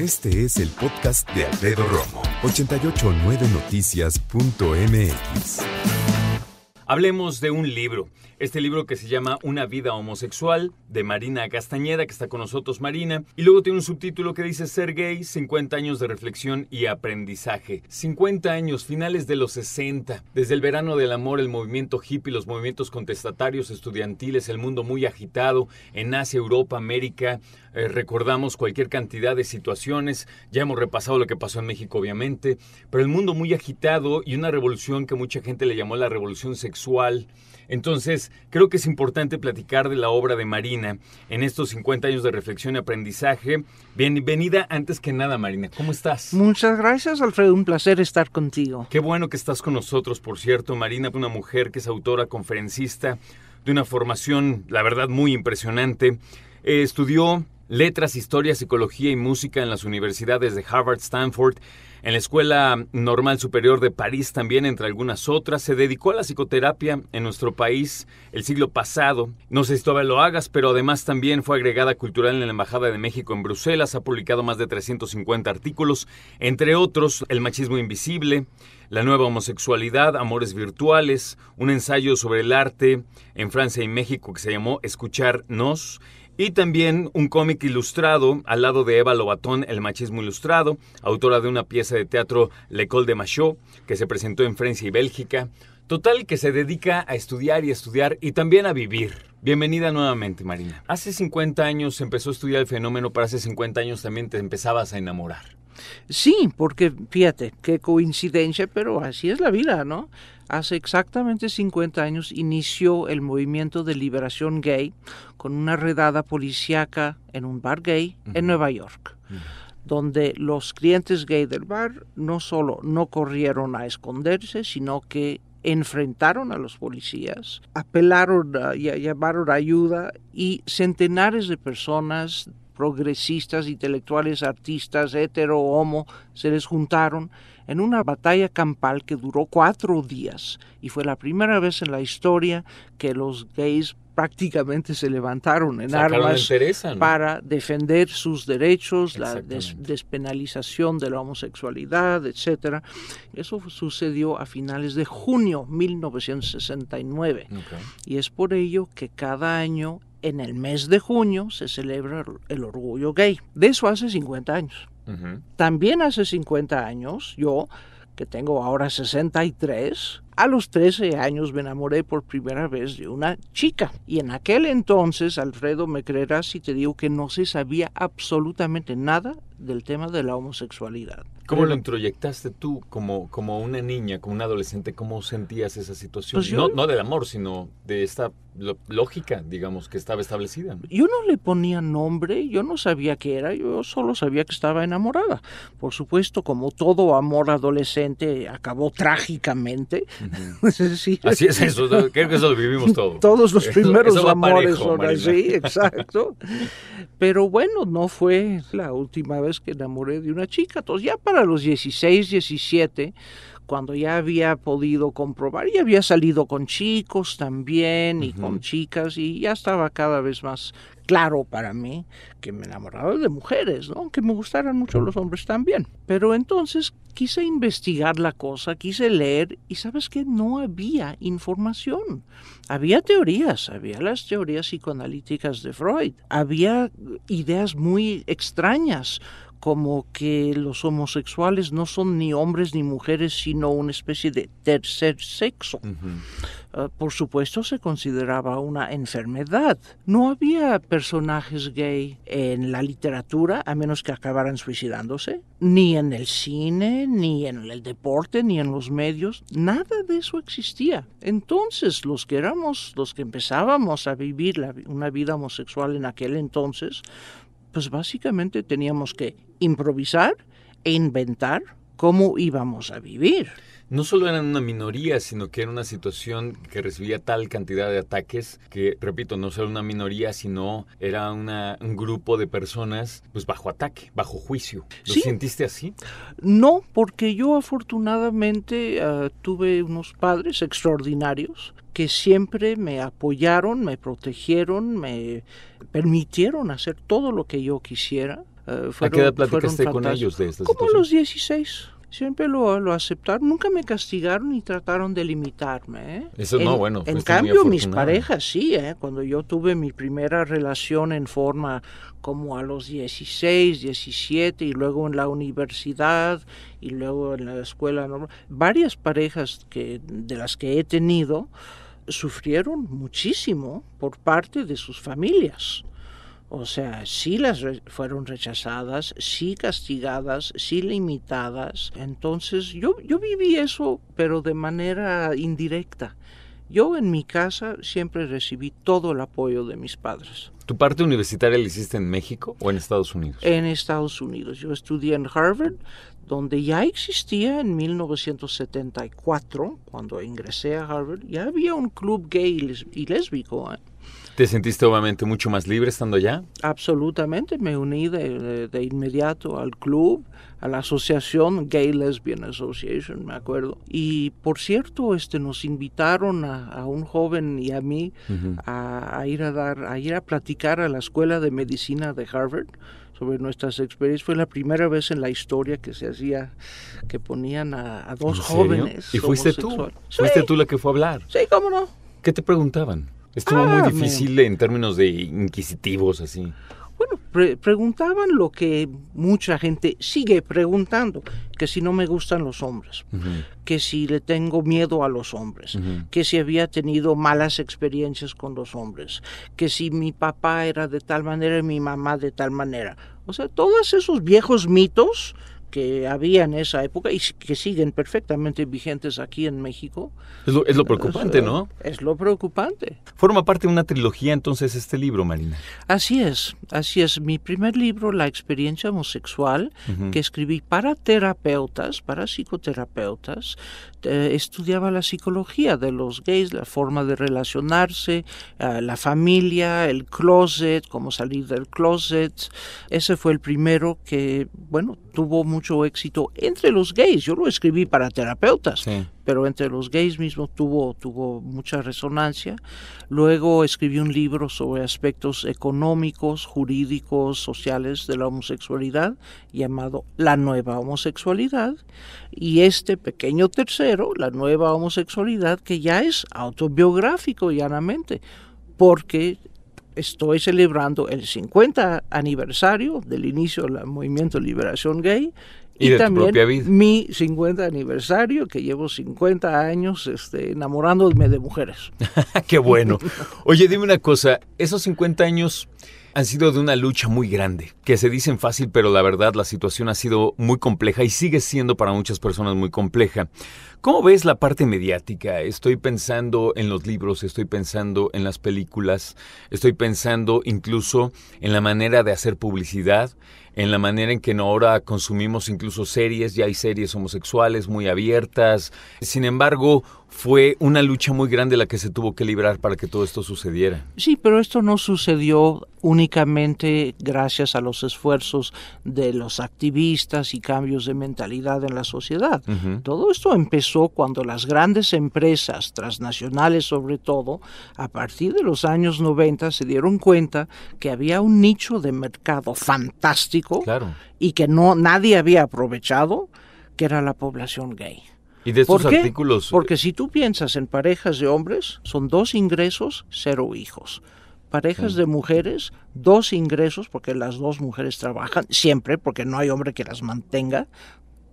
Este es el podcast de Alfredo Romo, 889noticias.mx. Hablemos de un libro. Este libro que se llama Una vida homosexual de Marina Castañeda, que está con nosotros Marina. Y luego tiene un subtítulo que dice Ser gay, 50 años de reflexión y aprendizaje. 50 años, finales de los 60. Desde el verano del amor, el movimiento hippie, los movimientos contestatarios estudiantiles, el mundo muy agitado en Asia, Europa, América. Eh, recordamos cualquier cantidad de situaciones. Ya hemos repasado lo que pasó en México, obviamente. Pero el mundo muy agitado y una revolución que mucha gente le llamó la revolución sexual. Entonces, creo que es importante platicar de la obra de Marina en estos 50 años de reflexión y aprendizaje. Bienvenida antes que nada, Marina. ¿Cómo estás? Muchas gracias, Alfredo. Un placer estar contigo. Qué bueno que estás con nosotros, por cierto. Marina, una mujer que es autora, conferencista, de una formación, la verdad, muy impresionante. Eh, estudió letras, historia, psicología y música en las universidades de Harvard, Stanford en la Escuela Normal Superior de París también, entre algunas otras, se dedicó a la psicoterapia en nuestro país el siglo pasado. No sé si todavía lo hagas, pero además también fue agregada cultural en la Embajada de México en Bruselas, ha publicado más de 350 artículos, entre otros El machismo invisible, La nueva homosexualidad, Amores virtuales, un ensayo sobre el arte en Francia y México que se llamó Escucharnos, y también un cómic ilustrado al lado de Eva Lobatón, El machismo ilustrado, autora de una pieza de teatro L'École de Machot, que se presentó en Francia y Bélgica. Total que se dedica a estudiar y estudiar y también a vivir. Bienvenida nuevamente, Marina. Hace 50 años empezó a estudiar el fenómeno, pero hace 50 años también te empezabas a enamorar. Sí, porque fíjate, qué coincidencia, pero así es la vida, ¿no? Hace exactamente 50 años inició el movimiento de liberación gay con una redada policíaca en un bar gay en Nueva York, donde los clientes gay del bar no solo no corrieron a esconderse, sino que enfrentaron a los policías, apelaron y llamaron ayuda y centenares de personas progresistas, intelectuales, artistas, hetero, homo, se les juntaron en una batalla campal que duró cuatro días y fue la primera vez en la historia que los gays prácticamente se levantaron en armas para defender sus derechos, la despenalización de la homosexualidad, etcétera. Eso sucedió a finales de junio 1969 y es por ello que cada año en el mes de junio se celebra el orgullo gay. De eso hace 50 años. También hace 50 años, yo, que tengo ahora 63, a los 13 años me enamoré por primera vez de una chica. Y en aquel entonces, Alfredo, me creerás si te digo que no se sabía absolutamente nada del tema de la homosexualidad. ¿Cómo lo introyectaste tú como, como una niña, como una adolescente? ¿Cómo sentías esa situación? Pues no, no del amor, sino de esta lógica, digamos, que estaba establecida. Yo no le ponía nombre, yo no sabía qué era, yo solo sabía que estaba enamorada. Por supuesto, como todo amor adolescente acabó trágicamente. Así es eso, creo que eso lo vivimos todos. Todos los primeros amores son así, exacto. Pero bueno, no fue la última vez que enamoré de una chica. Entonces ya para los 16, 17, cuando ya había podido comprobar, y había salido con chicos también y con chicas, y ya estaba cada vez más claro para mí que me enamoraba de mujeres, ¿no? aunque me gustaran mucho los hombres también. Pero entonces quise investigar la cosa, quise leer y sabes que no había información. Había teorías, había las teorías psicoanalíticas de Freud, había ideas muy extrañas como que los homosexuales no son ni hombres ni mujeres, sino una especie de tercer sexo. Ah, por supuesto se consideraba una enfermedad. No había personajes gay en la literatura, a menos que acabaran suicidándose, ni en el cine, ni en el deporte, ni en los medios. Nada de eso existía. Entonces, los que éramos, los que empezábamos a vivir una vida homosexual en aquel entonces, pues básicamente teníamos que improvisar e inventar cómo íbamos a vivir. No solo eran una minoría, sino que era una situación que recibía tal cantidad de ataques que, repito, no solo una minoría, sino era una, un grupo de personas pues bajo ataque, bajo juicio. ¿Lo sentiste así? No, porque yo afortunadamente ah, tuve unos padres extraordinarios que siempre me apoyaron, me protegieron, me permitieron hacer todo lo que yo quisiera eh, ¿A qué edad platicaste con ellos de esta Como a los 16. Siempre lo, lo, aceptaron, nunca me castigaron ni trataron de limitarme. ¿eh? Eso en, no, bueno. En cambio, mis parejas sí, ¿eh? cuando yo tuve mi primera relación en forma como a los 16, 17 y luego en la universidad y luego en la escuela normal, varias parejas que, de las que he tenido sufrieron muchísimo por parte de sus familias. O sea, sí las re fueron rechazadas, sí castigadas, sí limitadas. Entonces yo, yo viví eso, pero de manera indirecta. Yo en mi casa siempre recibí todo el apoyo de mis padres. ¿Tu parte universitaria la hiciste en México o en Estados Unidos? En Estados Unidos. Yo estudié en Harvard, donde ya existía en 1974, cuando ingresé a Harvard, ya había un club gay y lésbico. ¿Te sentiste obviamente mucho más libre estando allá? Absolutamente, me uní de, de, inmediato al club, a la asociación Gay Lesbian Association, me acuerdo. Y por cierto, este, nos invitaron a, a un joven y a mí uh -huh. a, a, ir a dar, a ir a platicar a la escuela de medicina de Harvard sobre nuestras experiencias. Fue la primera vez en la historia que se hacía, que ponían a, a dos jóvenes. ¿Y fuiste tú? Sí. ¿Fuiste tú la que fue a hablar? Sí, cómo no. ¿Qué te preguntaban? Estuvo ah, muy difícil me... en términos de inquisitivos, así. Bueno, pre preguntaban lo que mucha gente sigue preguntando, que si no me gustan los hombres, uh -huh. que si le tengo miedo a los hombres, uh -huh. que si había tenido malas experiencias con los hombres, que si mi papá era de tal manera y mi mamá de tal manera. O sea, todos esos viejos mitos que había en esa época y que siguen perfectamente vigentes aquí en México. Es lo, es lo preocupante, es, ¿no? Es lo preocupante. Forma parte de una trilogía entonces este libro, Marina. Así es, así es. Mi primer libro, La experiencia homosexual, uh -huh. que escribí para terapeutas, para psicoterapeutas, eh, estudiaba la psicología de los gays, la forma de relacionarse, eh, la familia, el closet, cómo salir del closet. Ese fue el primero que, bueno, tuvo mucho éxito entre los gays. Yo lo escribí para terapeutas, sí. pero entre los gays mismos tuvo, tuvo mucha resonancia. Luego escribí un libro sobre aspectos económicos, jurídicos, sociales de la homosexualidad, llamado La nueva homosexualidad. Y este pequeño tercero, La nueva homosexualidad, que ya es autobiográfico llanamente, porque estoy celebrando el 50 aniversario del inicio del movimiento de liberación gay y, y de también tu propia vida. mi 50 aniversario, que llevo 50 años este, enamorándome de mujeres. Qué bueno. Oye, dime una cosa, esos 50 años han sido de una lucha muy grande, que se dicen fácil, pero la verdad la situación ha sido muy compleja y sigue siendo para muchas personas muy compleja. ¿Cómo ves la parte mediática? Estoy pensando en los libros, estoy pensando en las películas, estoy pensando incluso en la manera de hacer publicidad, en la manera en que ahora consumimos incluso series, ya hay series homosexuales muy abiertas. Sin embargo, fue una lucha muy grande la que se tuvo que librar para que todo esto sucediera. Sí, pero esto no sucedió únicamente gracias a los esfuerzos de los activistas y cambios de mentalidad en la sociedad. Uh -huh. Todo esto empezó cuando las grandes empresas transnacionales, sobre todo, a partir de los años 90 se dieron cuenta que había un nicho de mercado fantástico claro. y que no nadie había aprovechado, que era la población gay. ¿Y de estos ¿Por qué? artículos? Porque si tú piensas en parejas de hombres, son dos ingresos, cero hijos. Parejas Sí. de mujeres, dos ingresos, porque las dos mujeres trabajan siempre, porque no hay hombre que las mantenga.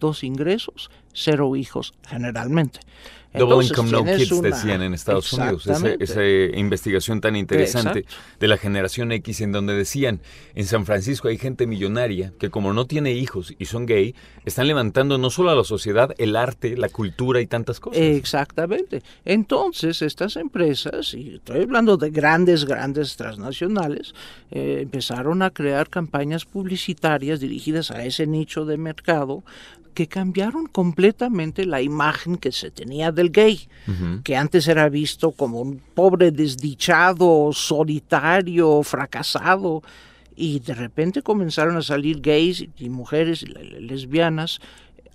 Dos ingresos, cero hijos generalmente. Double Entonces, Income No Kids una- decían en Estados Unidos, esa, investigación tan interesante Exacto. de la generación X en donde decían, en San Francisco hay gente millonaria que como no tiene hijos y son gay, están levantando no solo a la sociedad, el arte, la cultura y tantas cosas. Exactamente. Entonces, estas empresas, y estoy hablando de grandes, grandes transnacionales, eh, empezaron a crear campañas publicitarias dirigidas a ese nicho de mercado que cambiaron completamente la imagen que se tenía del gay, que antes era visto como un pobre desdichado, solitario, fracasado, y de repente comenzaron a salir gays y mujeres lesbianas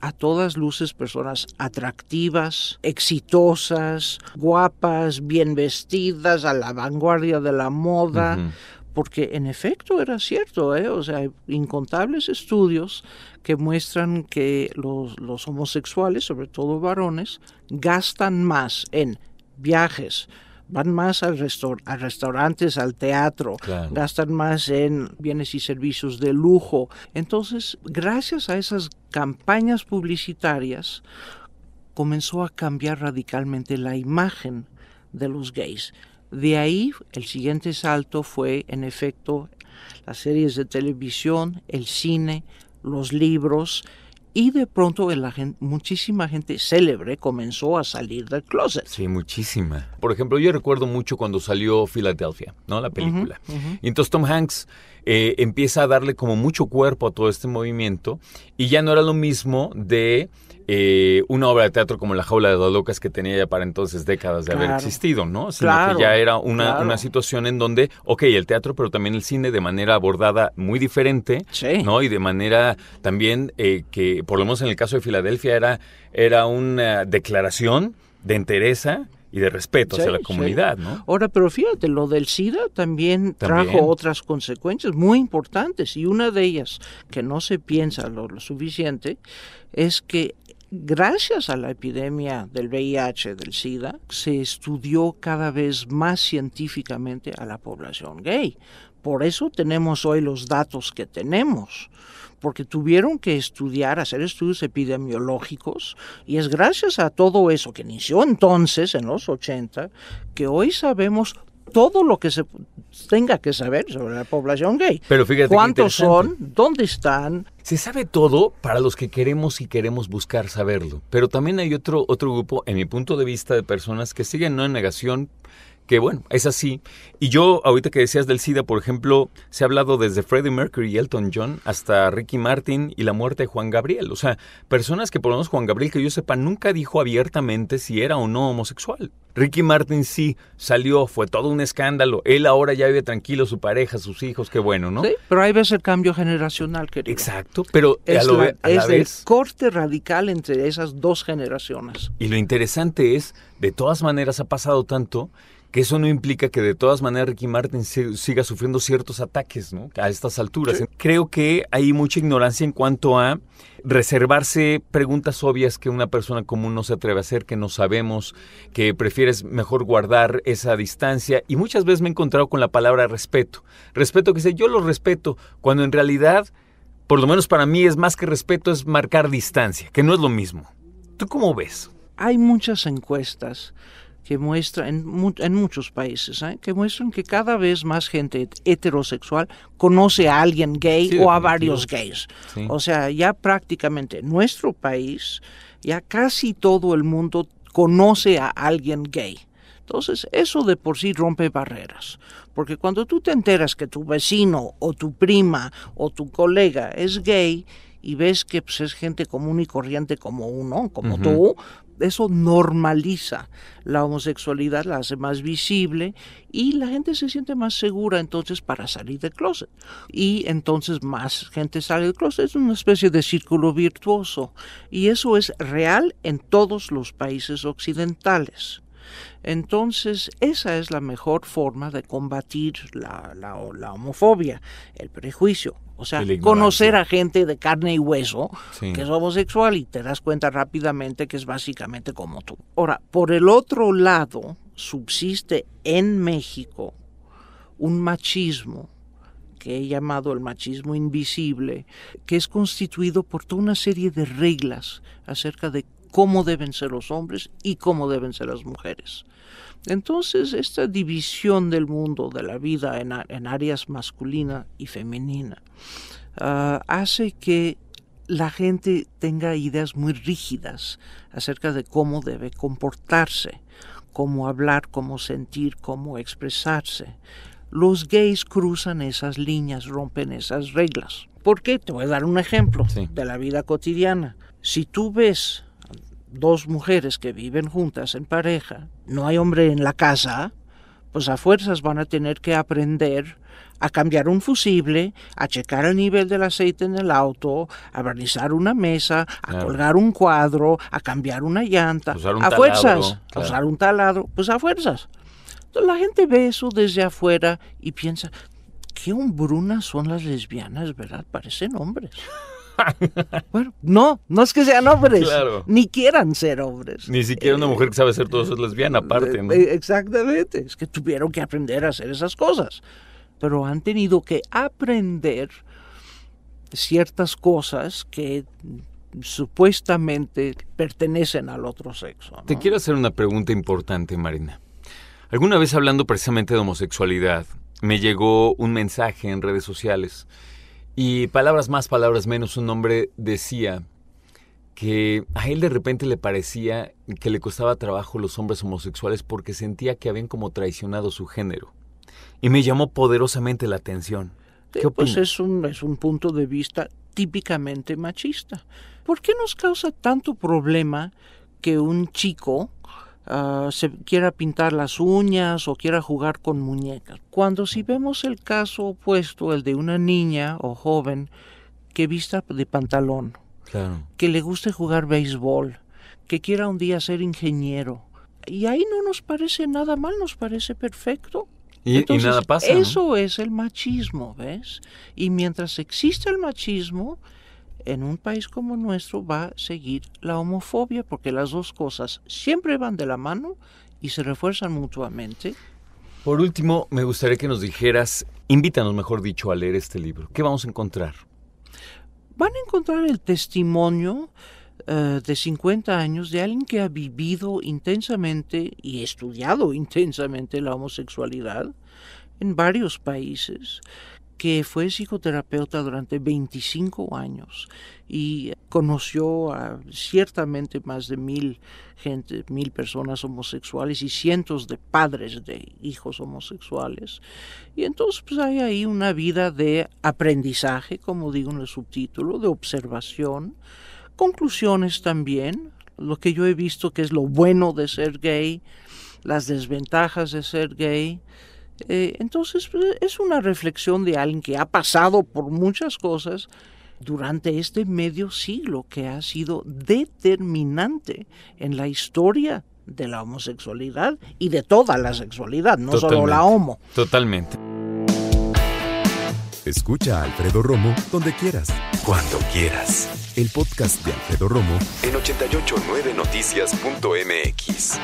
a todas luces personas atractivas, exitosas, guapas, bien vestidas, a la vanguardia de la moda. Porque en efecto era cierto, ¿eh? o sea, hay incontables estudios que muestran que los, los homosexuales, sobre todo varones, gastan más en viajes, van más al a restaurantes, al teatro, gastan más en bienes y servicios de lujo. Entonces, gracias a esas campañas publicitarias, comenzó a cambiar radicalmente la imagen de los gays. De ahí el siguiente salto fue, en efecto, las series de televisión, el cine, los libros, y de pronto la gente, muchísima gente célebre comenzó a salir del closet. Sí, muchísima. Por ejemplo, yo recuerdo mucho cuando salió Philadelphia, ¿no? La película. Y entonces Tom Hanks eh, empieza a darle como mucho cuerpo a todo este movimiento y ya no era lo mismo de eh, una obra de teatro como La Jaula de dos Locas que tenía ya para entonces décadas de haber existido, ¿no? Sino que ya era una, una, situación en donde, ok, el teatro, pero también el cine de manera abordada muy diferente, ¿no? Y de manera también eh, que, por lo menos en el caso de Filadelfia, era, era una declaración de entereza y de respeto hacia la comunidad, ¿no? Ahora, pero fíjate, lo del SIDA también, trajo otras consecuencias muy importantes y una de ellas que no se piensa lo suficiente es que Gracias a la epidemia del VIH, del SIDA, se estudió cada vez más científicamente a la población gay. Por eso tenemos hoy los datos que tenemos, porque tuvieron que estudiar, hacer estudios epidemiológicos, y es gracias a todo eso que inició entonces, en los 80, que hoy sabemos todo lo que se tenga que saber sobre la población gay. Pero fíjate ¿Cuántos son? ¿Dónde están? Se sabe todo para los que queremos y queremos buscar saberlo. Pero también hay otro, otro grupo, en mi punto de vista, de personas que siguen no en negación que bueno, es así. Y yo, ahorita que decías del SIDA, por ejemplo, se ha hablado desde Freddie Mercury y Elton John hasta Ricky Martin y la muerte de Juan Gabriel. O sea, personas que por lo menos Juan Gabriel, que yo sepa, nunca dijo abiertamente si era o no homosexual. Ricky Martin sí salió, fue todo un escándalo. Él ahora ya vive tranquilo, su pareja, sus hijos, qué bueno, ¿no? Sí, pero ahí ves el cambio generacional, querido. Exacto, pero es, a es el corte radical entre esas dos generaciones. Y lo interesante es, de todas maneras ha pasado tanto que eso no implica que de todas maneras Ricky Martin siga sufriendo ciertos ataques ¿no? a estas alturas. Creo que hay mucha ignorancia en cuanto a reservarse preguntas obvias que una persona común no se atreve a hacer, que no sabemos, que prefieres mejor guardar esa distancia. Y muchas veces me he encontrado con la palabra respeto. Respeto que dice, yo lo respeto, cuando en realidad, por lo menos para mí, es más que respeto, es marcar distancia, que no es lo mismo. ¿Tú cómo ves? Hay muchas encuestas que muestra en, en muchos países, ¿eh? que muestran que cada vez más gente heterosexual conoce a alguien gay o a varios gays. O sea, ya prácticamente en nuestro país, ya casi todo el mundo conoce a alguien gay. Entonces, eso de por sí rompe barreras, porque cuando tú te enteras que tu vecino o tu prima o tu colega es gay, y ves que pues, es gente común y corriente como uno, como tú, eso normaliza la homosexualidad, la hace más visible y la gente se siente más segura entonces para salir del closet. Y entonces más gente sale del closet. Es una especie de círculo virtuoso y eso es real en todos los países occidentales. Entonces, esa es la mejor forma de combatir la, la, homofobia, el prejuicio. O sea, conocer a gente de carne y hueso que es homosexual y te das cuenta rápidamente que es básicamente como tú. Ahora, por el otro lado, subsiste en México un machismo que he llamado el machismo invisible, que es constituido por toda una serie de reglas acerca de cómo deben ser los hombres y cómo deben ser las mujeres. Entonces, esta división del mundo, de la vida en, áreas masculina y femenina, ah, hace que la gente tenga ideas muy rígidas acerca de cómo debe comportarse, cómo hablar, cómo sentir, cómo expresarse. Los gays cruzan esas líneas, rompen esas reglas. ¿Por qué? Te voy a dar un ejemplo de la vida cotidiana. Si tú ves dos mujeres que viven juntas en pareja, no hay hombre en la casa, pues a fuerzas van a tener que aprender a cambiar un fusible, a checar el nivel del aceite en el auto, a barnizar una mesa, a colgar un cuadro, a cambiar una llanta, a fuerzas, a usar un taladro, pues a fuerzas. Entonces la gente ve eso desde afuera y piensa, qué hombrunas son las lesbianas, ¿verdad? Parecen hombres. bueno, no, no es que sean hombres, Claro. ni quieran ser hombres. Ni siquiera una mujer que sabe hacer todo eso es lesbiana, aparte, ¿no? Eh, Exactamente, es que tuvieron que aprender a hacer esas cosas, pero han tenido que aprender ciertas cosas que supuestamente pertenecen al otro sexo. ¿no? Te quiero hacer una pregunta importante, Marina. Alguna vez hablando precisamente de homosexualidad, me llegó un mensaje en redes sociales y palabras más, palabras menos, un hombre decía que a él de repente le parecía que le costaba trabajo los hombres homosexuales porque sentía que habían como traicionado su género. Y me llamó poderosamente la atención. ¿Qué Eh, pues opinas? es un, es un punto de vista típicamente machista. ¿Por qué nos causa tanto problema que un chico ah, se quiera pintar las uñas o quiera jugar con muñecas? Cuando si vemos el caso opuesto, el de una niña o joven que vista de pantalón, Claro. que le guste jugar béisbol, que quiera un día ser ingeniero, y ahí no nos parece nada mal, nos parece perfecto. Y, y Entonces, nada pasa. ¿no? Eso es el machismo, ¿ves? Y mientras existe el machismo, en un país como nuestro va a seguir la homofobia, porque las dos cosas siempre van de la mano y se refuerzan mutuamente. Por último, me gustaría que nos dijeras, invítanos, mejor dicho, a leer este libro. ¿Qué vamos a encontrar? Van a encontrar el testimonio eh, de 50 años de alguien que ha vivido intensamente y estudiado intensamente la homosexualidad en varios países, que fue psicoterapeuta durante 25 años y conoció a ciertamente más de mil gente, mil personas homosexuales y cientos de padres de hijos homosexuales. Y entonces pues hay ahí una vida de aprendizaje, como digo en el subtítulo, de observación, conclusiones también, lo que yo he visto que es lo bueno de ser gay, las desventajas de ser gay. Eh, entonces pues, es una reflexión de alguien que ha pasado por muchas cosas durante este medio siglo que ha sido determinante en la historia de la homosexualidad y de toda la sexualidad, no solo la homo. Totalmente. Escucha a Alfredo Romo donde quieras. Cuando quieras. El podcast de Alfredo Romo en 889noticias.mx.